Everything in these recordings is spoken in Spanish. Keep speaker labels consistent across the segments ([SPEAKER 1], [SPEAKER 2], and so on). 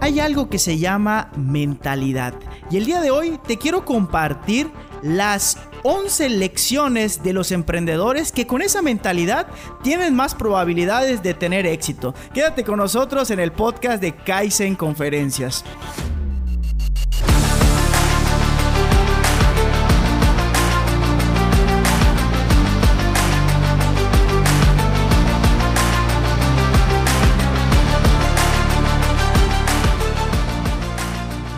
[SPEAKER 1] Hay algo que se llama mentalidad y el día de hoy te quiero compartir las 11 lecciones de los emprendedores que con esa mentalidad tienen más probabilidades de tener éxito. Quédate con nosotros en el podcast de Kaizen Conferencias.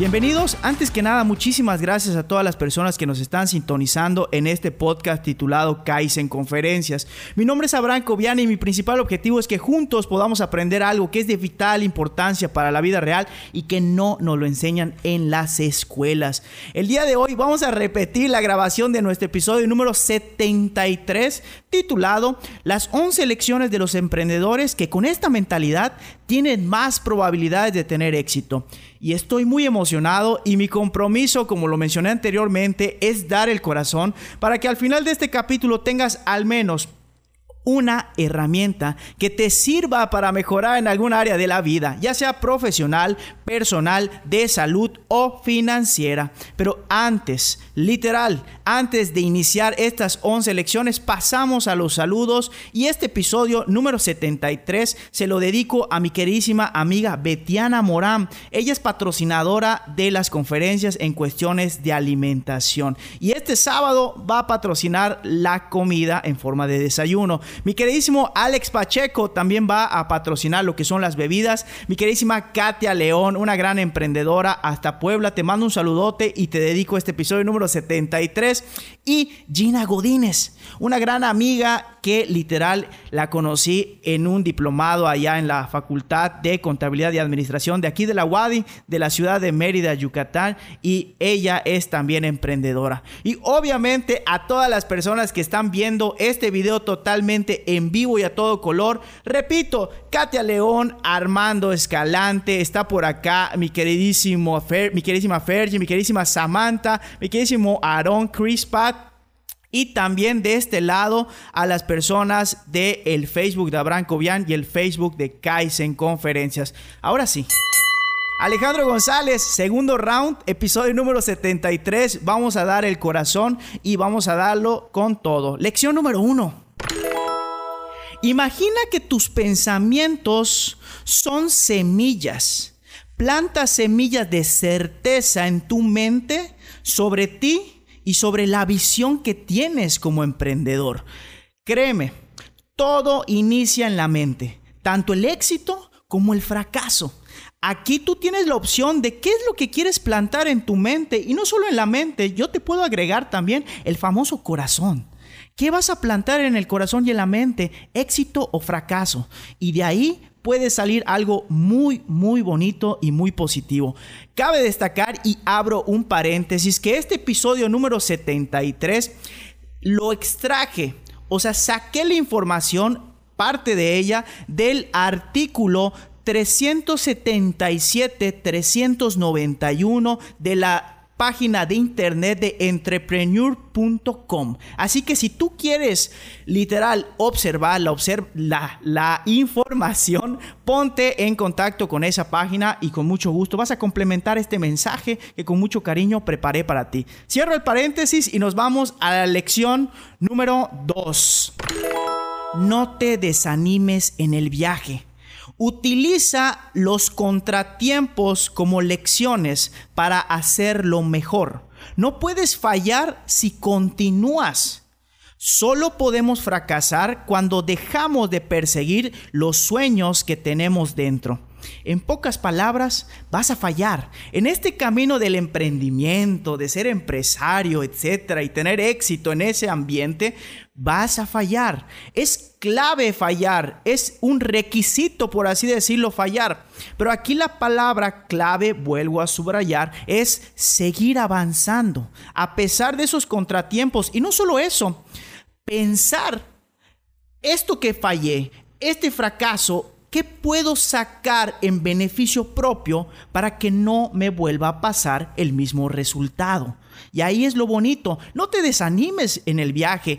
[SPEAKER 1] Bienvenidos, antes que nada muchísimas gracias a todas las personas que nos están sintonizando en este podcast titulado Kaizen Conferencias. Mi nombre es Abraham Cobiani y mi principal objetivo es que juntos podamos aprender algo que es de vital importancia para la vida real y que no nos lo enseñan en las escuelas. El día de hoy vamos a repetir la grabación de nuestro episodio número 73 titulado Las 11 lecciones de los emprendedores que con esta mentalidad tienen más probabilidades de tener éxito. Y estoy muy emocionado y mi compromiso, como lo mencioné anteriormente, es dar el corazón para que al final de este capítulo tengas al menos una herramienta que te sirva para mejorar en algún área de la vida, ya sea profesional, personal, de salud o financiera. Pero antes, literal, antes de iniciar estas 11 lecciones, pasamos a los saludos y este episodio número 73 se lo dedico a mi queridísima amiga Betiana Morán. Ella es patrocinadora de las conferencias en cuestiones de alimentación y este sábado va a patrocinar la comida en forma de desayuno. Mi queridísimo Alex Pacheco también va a patrocinar lo que son las bebidas. Mi queridísima Katia León, una gran emprendedora hasta Puebla, te mando un saludote y te dedico este episodio número 73. Y Gina Godínez, una gran amiga que literal la conocí en un diplomado allá en la Facultad de Contabilidad y Administración de aquí de la UADI, de la ciudad de Mérida, Yucatán, y ella es también emprendedora. Y obviamente a todas las personas que están viendo este video totalmente en vivo y a todo color, repito, Katia León, Armando Escalante, está por acá mi queridísimo Fer, mi queridísima Fergie, mi queridísima Samantha, mi Aaron Crispat, y también de este lado a las personas del el Facebook de Abraham Cobian y el Facebook de Kaizen Conferencias. Ahora sí. Alejandro González, segundo round, episodio número 73. Vamos a dar el corazón y vamos a darlo con todo. Lección número uno. Imagina que tus pensamientos son semillas. Planta semillas de certeza en tu mente sobre ti y sobre la visión que tienes como emprendedor. Créeme, todo inicia en la mente, tanto el éxito como el fracaso. Aquí tú tienes la opción de qué es lo que quieres plantar en tu mente y no solo en la mente, yo te puedo agregar también el famoso corazón. ¿Qué vas a plantar en el corazón y en la mente? ¿Éxito o fracaso? Y de ahí puede salir algo muy, muy bonito y muy positivo. Cabe destacar y abro un paréntesis que este episodio número 73 lo extraje, o sea, saqué la información, parte de ella, del artículo 377-391 de la página de internet de entrepreneur.com. Así que si tú quieres literal observar la, la, información, ponte en contacto con esa página y con mucho gusto vas a complementar este mensaje que con mucho cariño preparé para ti. Cierro el paréntesis y nos vamos a la lección número 2. No te desanimes en el viaje. Utiliza los contratiempos como lecciones para hacerlo mejor. No puedes fallar si continúas. Solo podemos fracasar cuando dejamos de perseguir los sueños que tenemos dentro. En pocas palabras, vas a fallar. En este camino del emprendimiento, de ser empresario, etcétera, y tener éxito en ese ambiente, vas a fallar. Es clave fallar, es un requisito, por así decirlo, fallar. Pero aquí la palabra clave, vuelvo a subrayar, es seguir avanzando, a pesar de esos contratiempos. Y no solo eso, pensar, esto que fallé, este fracaso, ¿qué puedo sacar en beneficio propio para que no me vuelva a pasar el mismo resultado? Y ahí es lo bonito, no te desanimes en el viaje.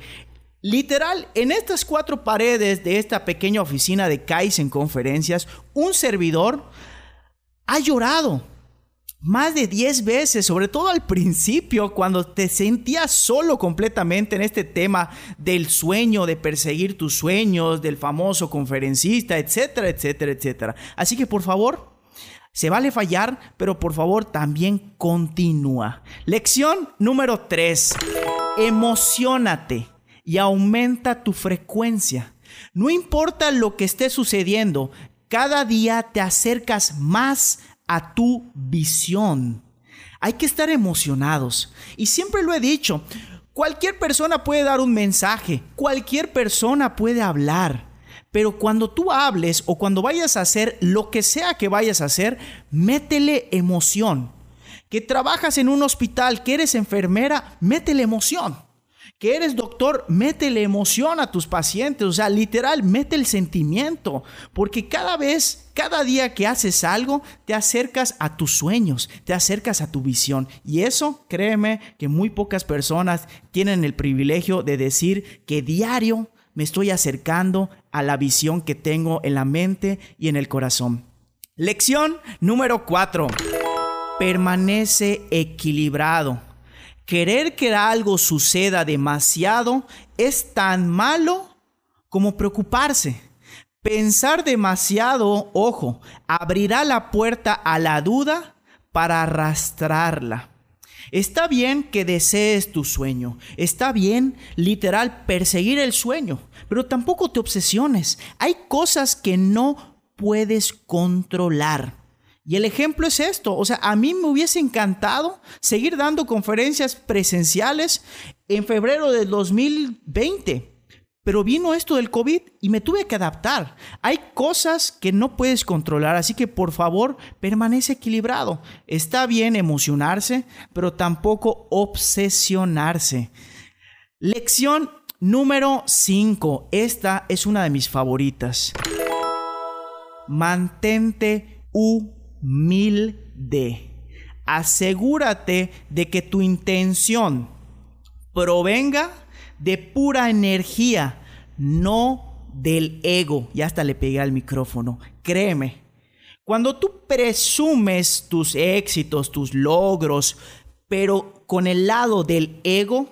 [SPEAKER 1] Literal, en estas cuatro paredes de esta pequeña oficina de Kaizen Conferencias, un servidor ha llorado más de 10 veces, sobre todo al principio, cuando te sentías solo completamente en este tema del sueño, de perseguir tus sueños, del famoso conferencista, etcétera, etcétera, etcétera. Así que por favor, se vale fallar, pero por favor también continúa. Lección número 3. Emocionate y aumenta tu frecuencia. No importa lo que esté sucediendo, cada día te acercas más a tu visión. Hay que estar emocionados. Y siempre lo he dicho, cualquier persona puede dar un mensaje, cualquier persona puede hablar. Pero cuando tú hables o cuando vayas a hacer lo que sea que vayas a hacer, métele emoción. Que trabajas en un hospital, que eres enfermera, métele emoción que eres doctor, métele emoción a tus pacientes, o sea, literal, mete el sentimiento, porque cada vez, cada día que haces algo, te acercas a tus sueños, te acercas a tu visión. Y eso, créeme, que muy pocas personas tienen el privilegio de decir que diario me estoy acercando a la visión que tengo en la mente y en el corazón. Lección número 4. Permanece equilibrado. Querer que algo suceda demasiado es tan malo como preocuparse. Pensar demasiado, ojo, abrirá la puerta a la duda para arrastrarla. Está bien que desees tu sueño, está bien literal perseguir el sueño, pero tampoco te obsesiones. Hay cosas que no puedes controlar. Y el ejemplo es esto, o sea, a mí me hubiese encantado seguir dando conferencias presenciales en febrero del 2020, pero vino esto del COVID y me tuve que adaptar. Hay cosas que no puedes controlar, así que por favor permanece equilibrado. Está bien emocionarse, pero tampoco obsesionarse. Lección número 5, esta es una de mis favoritas. Mantente U humilde. Asegúrate de que tu intención provenga de pura energía, no del ego. Ya hasta le pegué al micrófono. Créeme, cuando tú presumes tus éxitos, tus logros, pero con el lado del ego,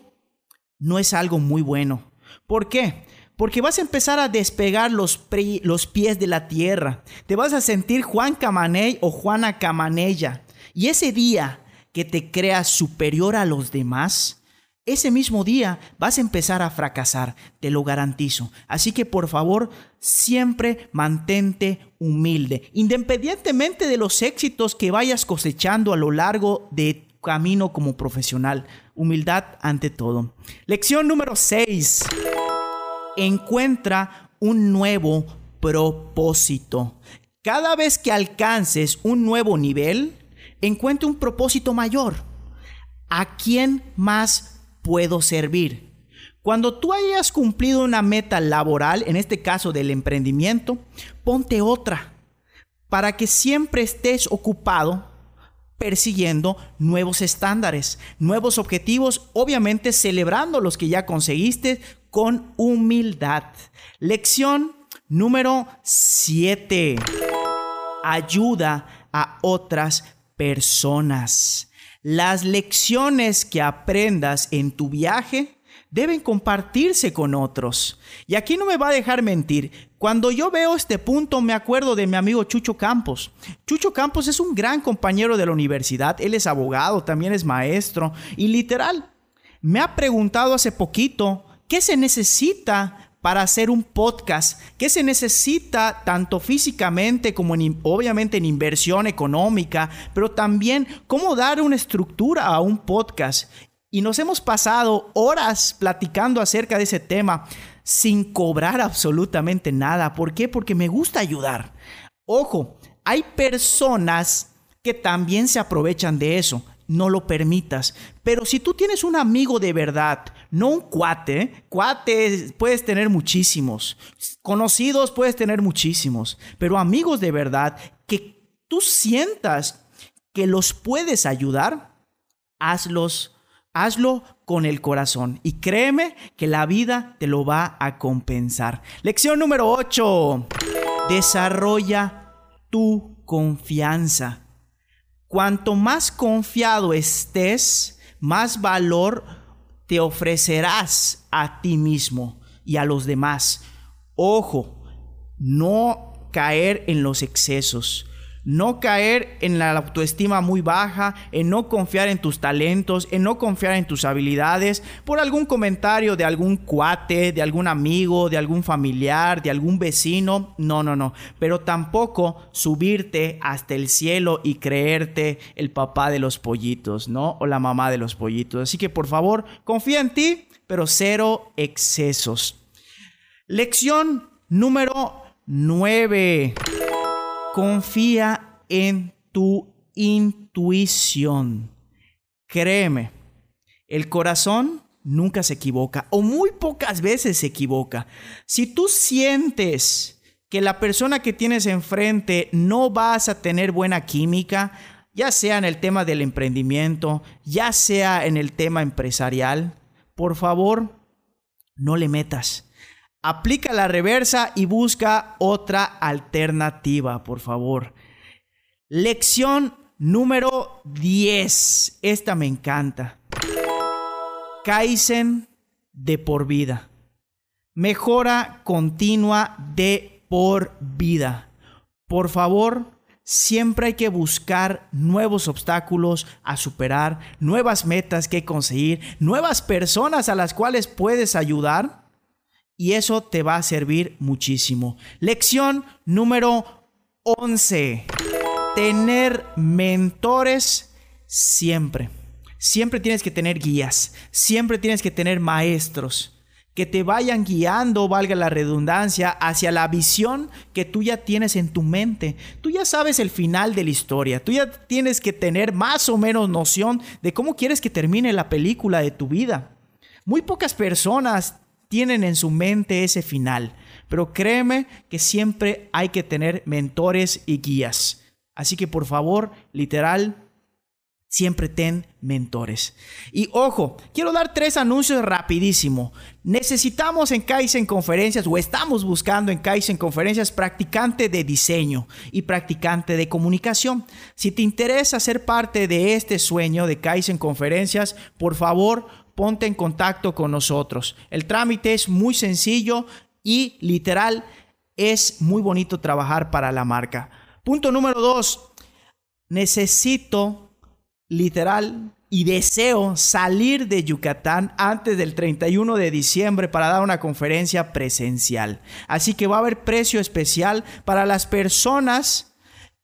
[SPEAKER 1] no es algo muy bueno. ¿Por qué? Porque vas a empezar a despegar los, pies de la tierra. Te vas a sentir Juan Camaney o Juana Camanella. Y ese día que te creas superior a los demás, ese mismo día vas a empezar a fracasar, te lo garantizo. Así que por favor, siempre mantente humilde, independientemente de los éxitos que vayas cosechando a lo largo de tu camino como profesional. Humildad ante todo. Lección número 6 encuentra un nuevo propósito. Cada vez que alcances un nuevo nivel, encuentra un propósito mayor. ¿A quién más puedo servir? Cuando tú hayas cumplido una meta laboral, en este caso del emprendimiento, ponte otra para que siempre estés ocupado persiguiendo nuevos estándares, nuevos objetivos, obviamente celebrando los que ya conseguiste con humildad. Lección número 7. Ayuda a otras personas. Las lecciones que aprendas en tu viaje deben compartirse con otros. Y aquí no me va a dejar mentir. Cuando yo veo este punto me acuerdo de mi amigo Chucho Campos. Chucho Campos es un gran compañero de la universidad. Él es abogado, también es maestro. Y literal, me ha preguntado hace poquito ¿Qué se necesita para hacer un podcast? ¿Qué se necesita tanto físicamente como obviamente en inversión económica, pero también cómo dar una estructura a un podcast? Y nos hemos pasado horas platicando acerca de ese tema sin cobrar absolutamente nada. ¿Por qué? Porque me gusta ayudar. Ojo, hay personas que también se aprovechan de eso no lo permitas. Pero si tú tienes un amigo de verdad, no un cuate, cuates puedes tener muchísimos, conocidos puedes tener muchísimos, pero amigos de verdad que tú sientas que los puedes ayudar, hazlos Hazlo con el corazón y créeme que la vida te lo va a compensar. Lección número 8. Desarrolla tu confianza. Cuanto más confiado estés, más valor te ofrecerás a ti mismo y a los demás. Ojo, no caer en los excesos no caer en la autoestima muy baja, en no confiar en tus talentos, en no confiar en tus habilidades, por algún comentario de algún cuate, de algún amigo, de algún familiar, de algún vecino. No, no, no. Pero tampoco subirte hasta el cielo y creerte el papá de los pollitos, ¿no? O la mamá de los pollitos. Así que por favor, confía en ti, pero cero excesos. Lección número 9. Confía en tu intuición. Créeme, el corazón nunca se equivoca o muy pocas veces se equivoca. Si tú sientes que la persona que tienes enfrente no vas a tener buena química, ya sea en el tema del emprendimiento, ya sea en el tema empresarial, por favor, no le metas aplica la reversa y busca otra alternativa, por favor. Lección número 10. Esta me encanta. Kaizen de por vida. Mejora continua de por vida. Por favor, siempre hay que buscar nuevos obstáculos a superar, nuevas metas que conseguir, nuevas personas a las cuales puedes ayudar y eso te va a servir muchísimo. Lección número 11. Tener mentores siempre. Siempre tienes que tener guías, siempre tienes que tener maestros que te vayan guiando, valga la redundancia, hacia la visión que tú ya tienes en tu mente. Tú ya sabes el final de la historia, tú ya tienes que tener más o menos noción de cómo quieres que termine la película de tu vida. Muy pocas personas tienen en su mente ese final. Pero créeme que siempre hay que tener mentores y guías. Así que por favor, literal, siempre ten mentores. Y ojo, quiero dar tres anuncios rapidísimo. Necesitamos en Kaizen Conferencias o estamos buscando en Kaizen Conferencias practicante de diseño y practicante de comunicación. Si te interesa ser parte de este sueño de Kaizen Conferencias, por favor, ponte en contacto con nosotros. El trámite es muy sencillo y literal es muy bonito trabajar para la marca. Punto número dos, necesito literal y deseo salir de Yucatán antes del 31 de diciembre para dar una conferencia presencial. Así que va a haber precio especial para las personas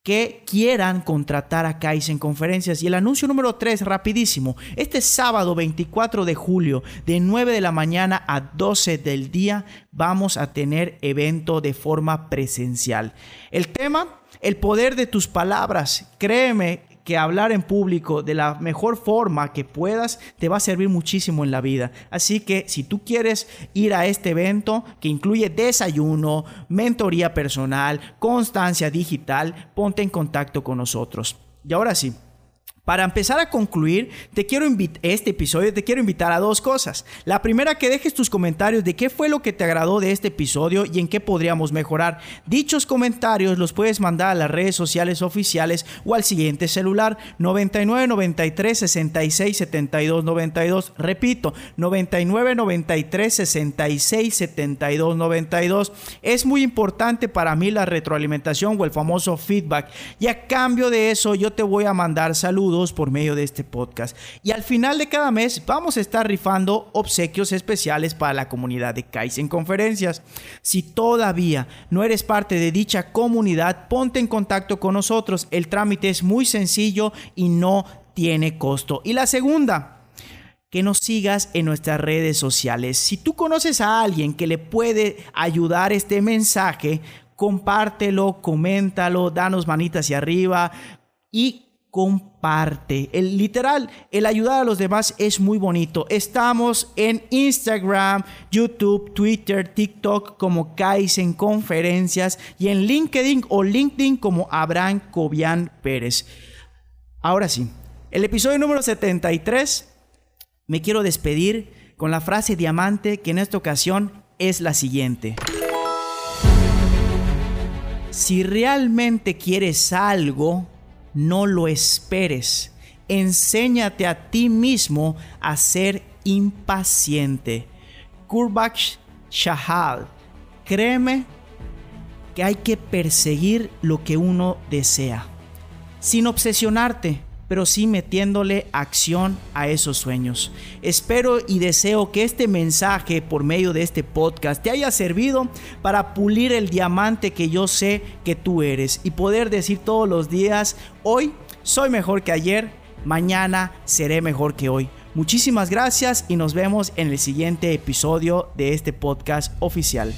[SPEAKER 1] que quieran contratar a Kaizen Conferencias. Y el anuncio número 3, rapidísimo. Este sábado 24 de julio, de 9 de la mañana a 12 del día, vamos a tener evento de forma presencial. El tema, el poder de tus palabras. Créeme que hablar en público de la mejor forma que puedas te va a servir muchísimo en la vida. Así que si tú quieres ir a este evento que incluye desayuno, mentoría personal, constancia digital, ponte en contacto con nosotros. Y ahora sí. Para empezar a concluir, te quiero este episodio te quiero invitar a dos cosas. La primera que dejes tus comentarios de qué fue lo que te agradó de este episodio y en qué podríamos mejorar. Dichos comentarios los puedes mandar a las redes sociales oficiales o al siguiente celular 99 93 66 72 92. Repito, 99 93 66 72 92. Es muy importante para mí la retroalimentación o el famoso feedback y a cambio de eso yo te voy a mandar saludos por medio de este podcast. Y al final de cada mes vamos a estar rifando obsequios especiales para la comunidad de Kaizen Conferencias. Si todavía no eres parte de dicha comunidad, ponte en contacto con nosotros. El trámite es muy sencillo y no tiene costo. Y la segunda, que nos sigas en nuestras redes sociales. Si tú conoces a alguien que le puede ayudar este mensaje, compártelo, coméntalo, danos manitas hacia arriba y comparte. El literal, el ayudar a los demás es muy bonito. Estamos en Instagram, YouTube, Twitter, TikTok como Kaizen Conferencias y en LinkedIn o LinkedIn como Abraham Cobian Pérez. Ahora sí, el episodio número 73 me quiero despedir con la frase diamante que en esta ocasión es la siguiente. Si realmente quieres algo, no lo esperes. Enséñate a ti mismo a ser impaciente. Kurbach Shahal. Créeme que hay que perseguir lo que uno desea, sin obsesionarte, pero sí metiéndole acción a esos sueños. Espero y deseo que este mensaje por medio de este podcast te haya servido para pulir el diamante que yo sé que tú eres y poder decir todos los días, hoy soy mejor que ayer, mañana seré mejor que hoy. Muchísimas gracias y nos vemos en el siguiente episodio de este podcast oficial.